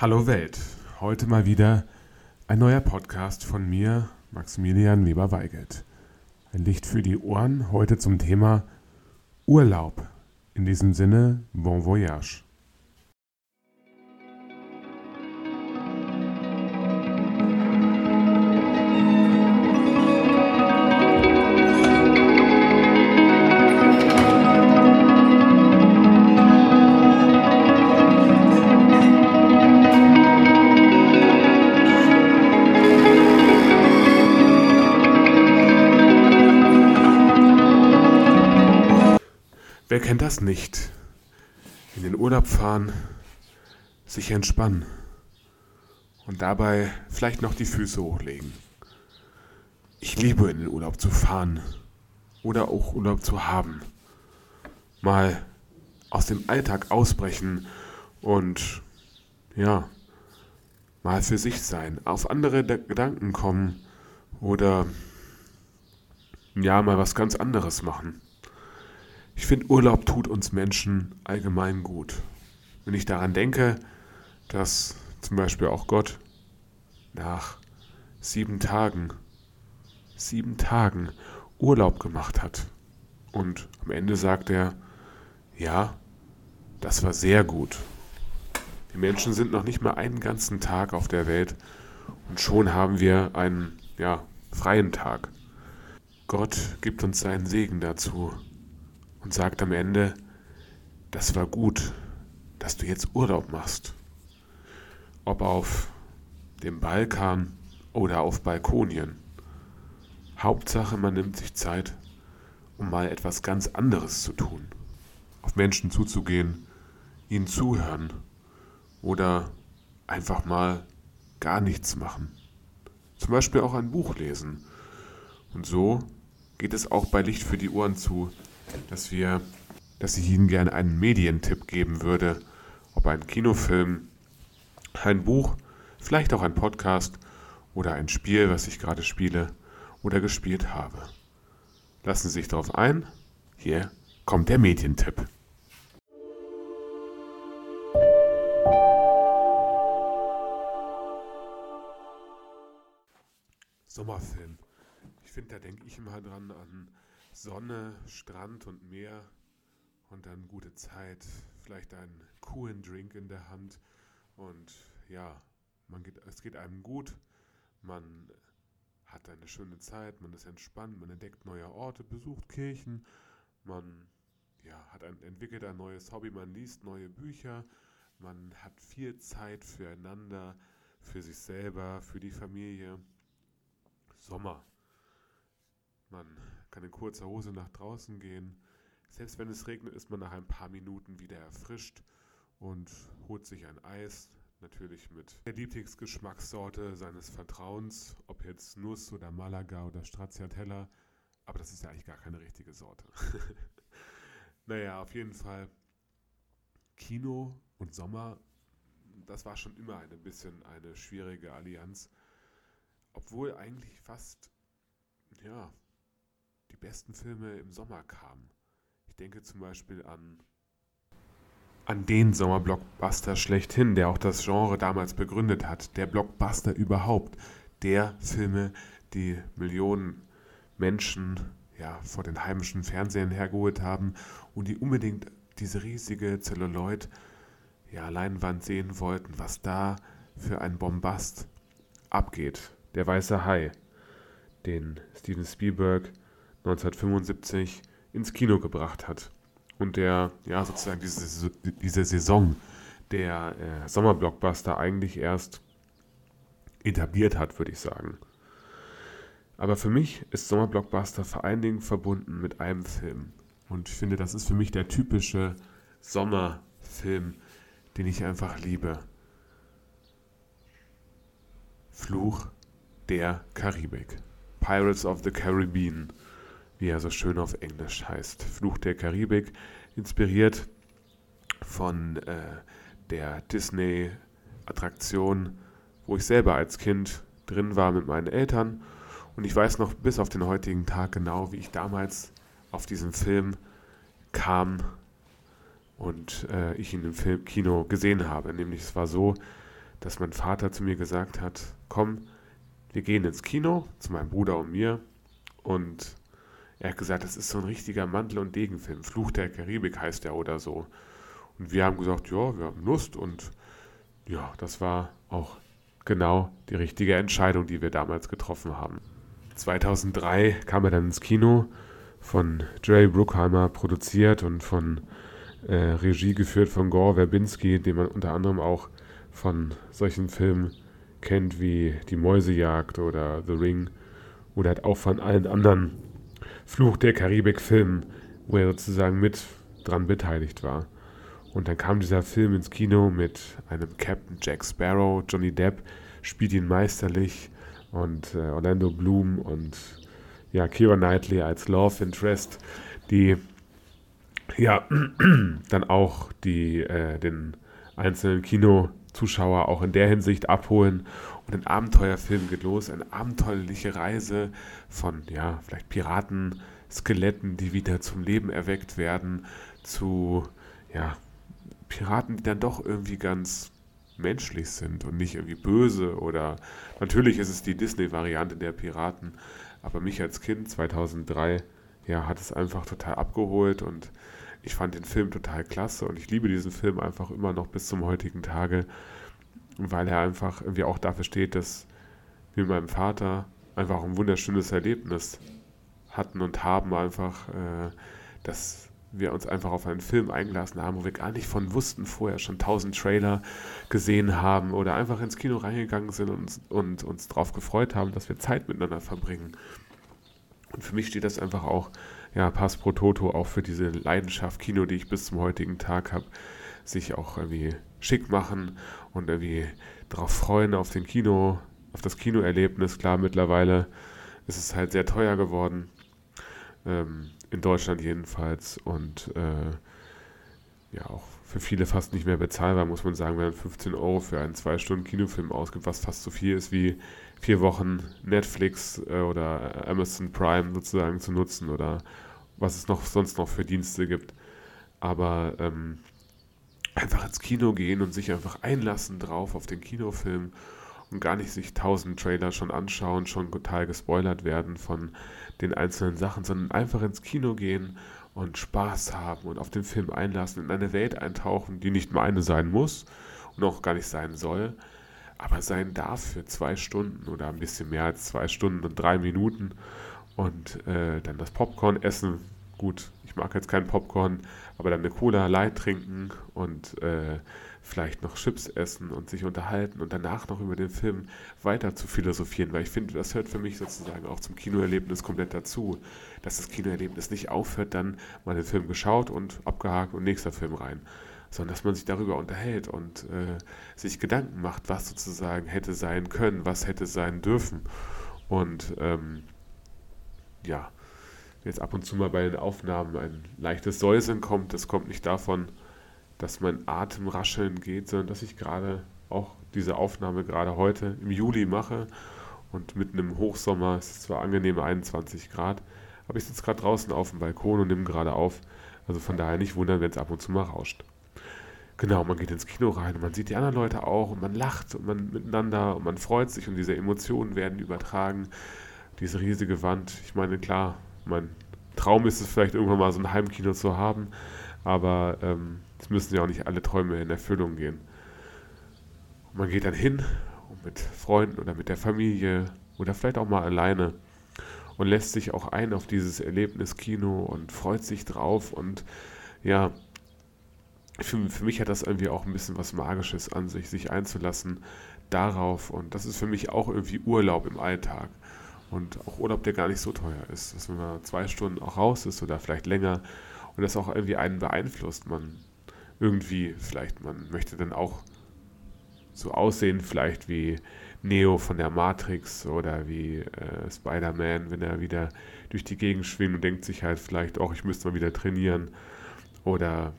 Hallo Welt, heute mal wieder ein neuer Podcast von mir, Maximilian Weber-Weigelt. Ein Licht für die Ohren, heute zum Thema Urlaub. In diesem Sinne, bon voyage. Wer kennt das nicht? In den Urlaub fahren, sich entspannen und dabei vielleicht noch die Füße hochlegen. Ich liebe in den Urlaub zu fahren oder auch Urlaub zu haben. Mal aus dem Alltag ausbrechen und ja, mal für sich sein, auf andere Gedanken kommen oder ja, mal was ganz anderes machen. Ich finde, Urlaub tut uns Menschen allgemein gut. Wenn ich daran denke, dass zum Beispiel auch Gott nach sieben Tagen, sieben Tagen Urlaub gemacht hat. Und am Ende sagt er, ja, das war sehr gut. Die Menschen sind noch nicht mal einen ganzen Tag auf der Welt und schon haben wir einen, ja, freien Tag. Gott gibt uns seinen Segen dazu und sagt am Ende, das war gut, dass du jetzt Urlaub machst. Ob auf dem Balkan oder auf Balkonien. Hauptsache, man nimmt sich Zeit, um mal etwas ganz anderes zu tun. Auf Menschen zuzugehen, ihnen zuhören oder einfach mal gar nichts machen. Zum Beispiel auch ein Buch lesen. Und so geht es auch bei Licht für die Ohren zu, dass wir, dass ich Ihnen gerne einen Medientipp geben würde, ob ein Kinofilm, ein Buch, vielleicht auch ein Podcast oder ein Spiel, was ich gerade spiele oder gespielt habe. Lassen Sie sich darauf ein. Hier kommt der Medientipp. Sommerfilm. Ich finde, da denke ich immer dran an Sonne, Strand und Meer und dann gute Zeit, vielleicht einen coolen Drink in der Hand und ja, man geht, es geht einem gut, man hat eine schöne Zeit, man ist entspannt, man entdeckt neue Orte, besucht Kirchen, man ja, hat ein, entwickelt ein neues Hobby, man liest neue Bücher, man hat viel Zeit füreinander, für sich selber, für die Familie. Sommer. Man kann in kurzer Hose nach draußen gehen. Selbst wenn es regnet, ist man nach ein paar Minuten wieder erfrischt und holt sich ein Eis, natürlich mit der Lieblingsgeschmackssorte seines Vertrauens, ob jetzt Nuss oder Malaga oder Stracciatella, aber das ist ja eigentlich gar keine richtige Sorte. naja, auf jeden Fall Kino und Sommer, das war schon immer ein bisschen eine schwierige Allianz, obwohl eigentlich fast, ja, die besten Filme im Sommer kamen. Ich denke zum Beispiel an, an den Sommerblockbuster schlechthin, der auch das Genre damals begründet hat. Der Blockbuster überhaupt. Der Filme, die Millionen Menschen ja, vor den heimischen Fernsehern hergeholt haben und die unbedingt diese riesige Zelluloid ja, Leinwand sehen wollten, was da für ein Bombast abgeht. Der weiße Hai, den Steven Spielberg 1975 ins Kino gebracht hat. Und der, ja, sozusagen diese, diese Saison der äh, Sommerblockbuster eigentlich erst etabliert hat, würde ich sagen. Aber für mich ist Sommerblockbuster vor allen Dingen verbunden mit einem Film. Und ich finde, das ist für mich der typische Sommerfilm, den ich einfach liebe. Fluch der Karibik. Pirates of the Caribbean wie er so schön auf Englisch heißt. Fluch der Karibik, inspiriert von äh, der Disney-Attraktion, wo ich selber als Kind drin war mit meinen Eltern. Und ich weiß noch bis auf den heutigen Tag genau, wie ich damals auf diesen Film kam und äh, ich ihn im Film Kino gesehen habe. Nämlich es war so, dass mein Vater zu mir gesagt hat, komm, wir gehen ins Kino zu meinem Bruder und mir und er hat gesagt, das ist so ein richtiger Mantel- und Degenfilm. Fluch der Karibik heißt der oder so. Und wir haben gesagt, ja, wir haben Lust und ja, das war auch genau die richtige Entscheidung, die wir damals getroffen haben. 2003 kam er dann ins Kino, von Jerry Bruckheimer produziert und von äh, Regie geführt von Gore Verbinski, den man unter anderem auch von solchen Filmen kennt wie Die Mäusejagd oder The Ring oder halt auch von allen anderen Fluch der Karibik-Filmen, wo er sozusagen mit dran beteiligt war. Und dann kam dieser Film ins Kino mit einem Captain Jack Sparrow, Johnny Depp spielt ihn meisterlich und äh, Orlando Bloom und ja, Kira Knightley als Love Interest, die ja dann auch die, äh, den einzelnen Kinozuschauer auch in der Hinsicht abholen. Und ein Abenteuerfilm geht los, eine abenteuerliche Reise von, ja, vielleicht Piraten, Skeletten, die wieder zum Leben erweckt werden, zu, ja, Piraten, die dann doch irgendwie ganz menschlich sind und nicht irgendwie böse oder natürlich ist es die Disney-Variante der Piraten, aber mich als Kind 2003 ja, hat es einfach total abgeholt und ich fand den Film total klasse und ich liebe diesen Film einfach immer noch bis zum heutigen Tage, weil er einfach irgendwie auch dafür steht, dass wir mit meinem Vater einfach ein wunderschönes Erlebnis hatten und haben einfach, äh, dass wir uns einfach auf einen Film eingelassen haben, wo wir gar nicht von wussten, vorher schon tausend Trailer gesehen haben oder einfach ins Kino reingegangen sind und, und uns darauf gefreut haben, dass wir Zeit miteinander verbringen. Und für mich steht das einfach auch, ja, Pass pro Toto auch für diese Leidenschaft Kino, die ich bis zum heutigen Tag habe, sich auch irgendwie schick machen und irgendwie darauf freuen auf den Kino, auf das Kinoerlebnis. Klar, mittlerweile ist es halt sehr teuer geworden. Ähm, in Deutschland jedenfalls und äh, ja auch für viele fast nicht mehr bezahlbar, muss man sagen, wenn man 15 Euro für einen zwei Stunden Kinofilm ausgibt, was fast so viel ist wie vier Wochen Netflix äh, oder Amazon Prime sozusagen zu nutzen oder was es noch sonst noch für Dienste gibt. Aber ähm, einfach ins Kino gehen und sich einfach einlassen drauf auf den Kinofilm und gar nicht sich tausend Trailer schon anschauen, schon total gespoilert werden von den einzelnen Sachen, sondern einfach ins Kino gehen und Spaß haben und auf den Film einlassen, in eine Welt eintauchen, die nicht meine sein muss und auch gar nicht sein soll, aber sein darf für zwei Stunden oder ein bisschen mehr als zwei Stunden und drei Minuten und äh, dann das Popcorn essen. Gut, ich mag jetzt kein Popcorn, aber dann eine Cola Light trinken und äh, vielleicht noch Chips essen und sich unterhalten und danach noch über den Film weiter zu philosophieren, weil ich finde, das hört für mich sozusagen auch zum Kinoerlebnis komplett dazu, dass das Kinoerlebnis nicht aufhört, dann mal den Film geschaut und abgehakt und nächster Film rein, sondern dass man sich darüber unterhält und äh, sich Gedanken macht, was sozusagen hätte sein können, was hätte sein dürfen. Und ähm, ja, jetzt ab und zu mal bei den Aufnahmen ein leichtes Säuseln kommt, das kommt nicht davon, dass mein Atem rascheln geht, sondern dass ich gerade auch diese Aufnahme gerade heute im Juli mache und mitten im Hochsommer, es ist zwar angenehme 21 Grad, aber ich sitze gerade draußen auf dem Balkon und nehme gerade auf. Also von daher nicht wundern, wenn es ab und zu mal rauscht. Genau, man geht ins Kino rein und man sieht die anderen Leute auch und man lacht und man miteinander und man freut sich und diese Emotionen werden übertragen. Diese riesige Wand, ich meine, klar, mein Traum ist es vielleicht irgendwann mal so ein Heimkino zu haben, aber ähm, es müssen ja auch nicht alle Träume in Erfüllung gehen. Und man geht dann hin und mit Freunden oder mit der Familie oder vielleicht auch mal alleine und lässt sich auch ein auf dieses Erlebnis Kino und freut sich drauf und ja, für, für mich hat das irgendwie auch ein bisschen was Magisches an sich, sich einzulassen darauf und das ist für mich auch irgendwie Urlaub im Alltag und auch Urlaub, der gar nicht so teuer ist, dass man zwei Stunden auch raus ist oder vielleicht länger und das auch irgendwie einen beeinflusst. Man irgendwie, vielleicht, man möchte dann auch so aussehen, vielleicht wie Neo von der Matrix oder wie äh, Spider-Man, wenn er wieder durch die Gegend schwimmt und denkt sich halt vielleicht auch, ich müsste mal wieder trainieren. Oder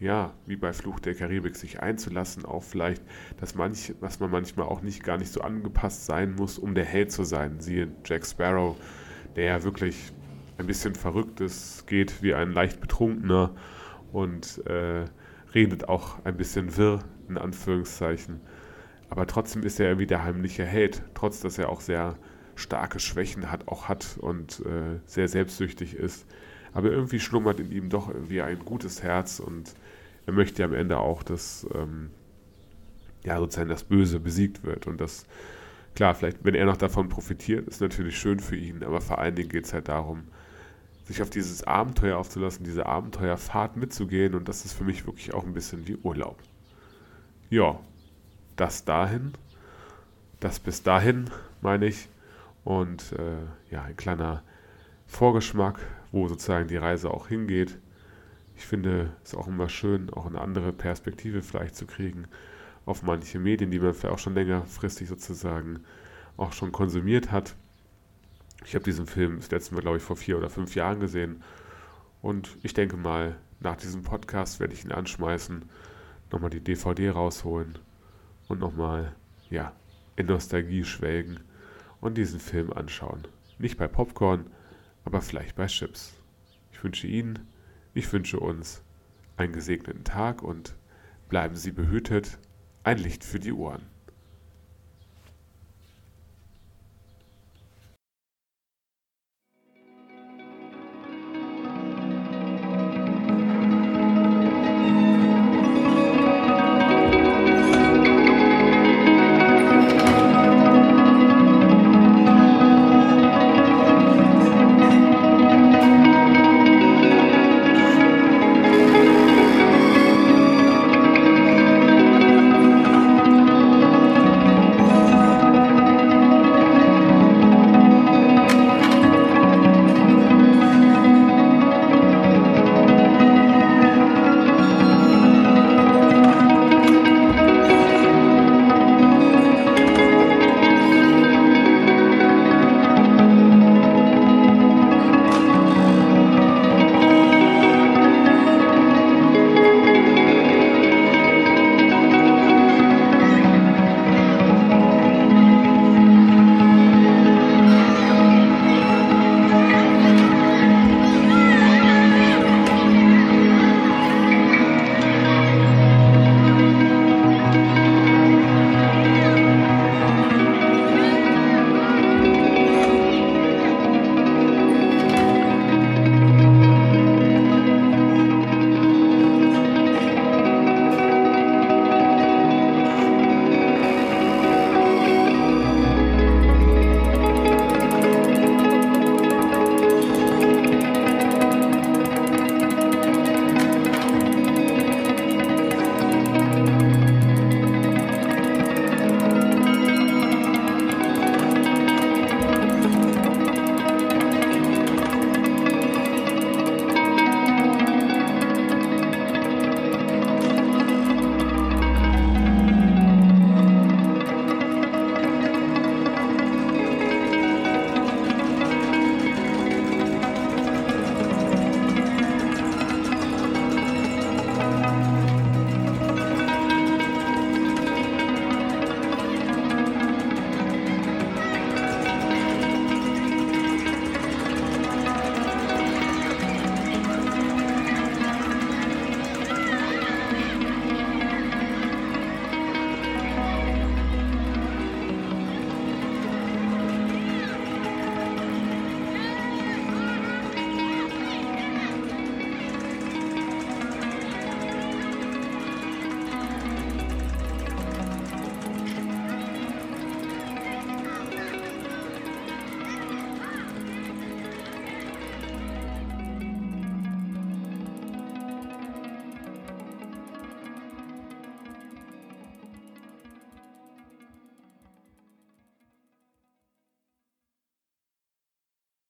ja, wie bei Fluch der Karibik, sich einzulassen auf vielleicht, dass, manch, dass man manchmal auch nicht gar nicht so angepasst sein muss, um der Held zu sein. Siehe Jack Sparrow, der ja wirklich ein bisschen verrückt ist, geht wie ein leicht betrunkener und äh, redet auch ein bisschen wirr, in Anführungszeichen. Aber trotzdem ist er irgendwie der heimliche Held, trotz dass er auch sehr starke Schwächen hat, auch hat und äh, sehr selbstsüchtig ist. Aber irgendwie schlummert in ihm doch irgendwie ein gutes Herz und er möchte am Ende auch, dass ähm, ja sozusagen das Böse besiegt wird. Und das, klar, vielleicht, wenn er noch davon profitiert, ist natürlich schön für ihn, aber vor allen Dingen geht es halt darum, sich auf dieses Abenteuer aufzulassen, diese Abenteuerfahrt mitzugehen. Und das ist für mich wirklich auch ein bisschen wie Urlaub. Ja, das dahin, das bis dahin, meine ich. Und äh, ja, ein kleiner Vorgeschmack, wo sozusagen die Reise auch hingeht. Ich finde es auch immer schön, auch eine andere Perspektive vielleicht zu kriegen auf manche Medien, die man vielleicht auch schon längerfristig sozusagen auch schon konsumiert hat. Ich habe diesen Film das letzte Mal, glaube ich, vor vier oder fünf Jahren gesehen. Und ich denke mal, nach diesem Podcast werde ich ihn anschmeißen, nochmal die DVD rausholen und nochmal, ja, in Nostalgie schwelgen und diesen Film anschauen. Nicht bei Popcorn, aber vielleicht bei Chips. Ich wünsche Ihnen, ich wünsche uns einen gesegneten Tag und bleiben Sie behütet. Ein Licht für die Ohren.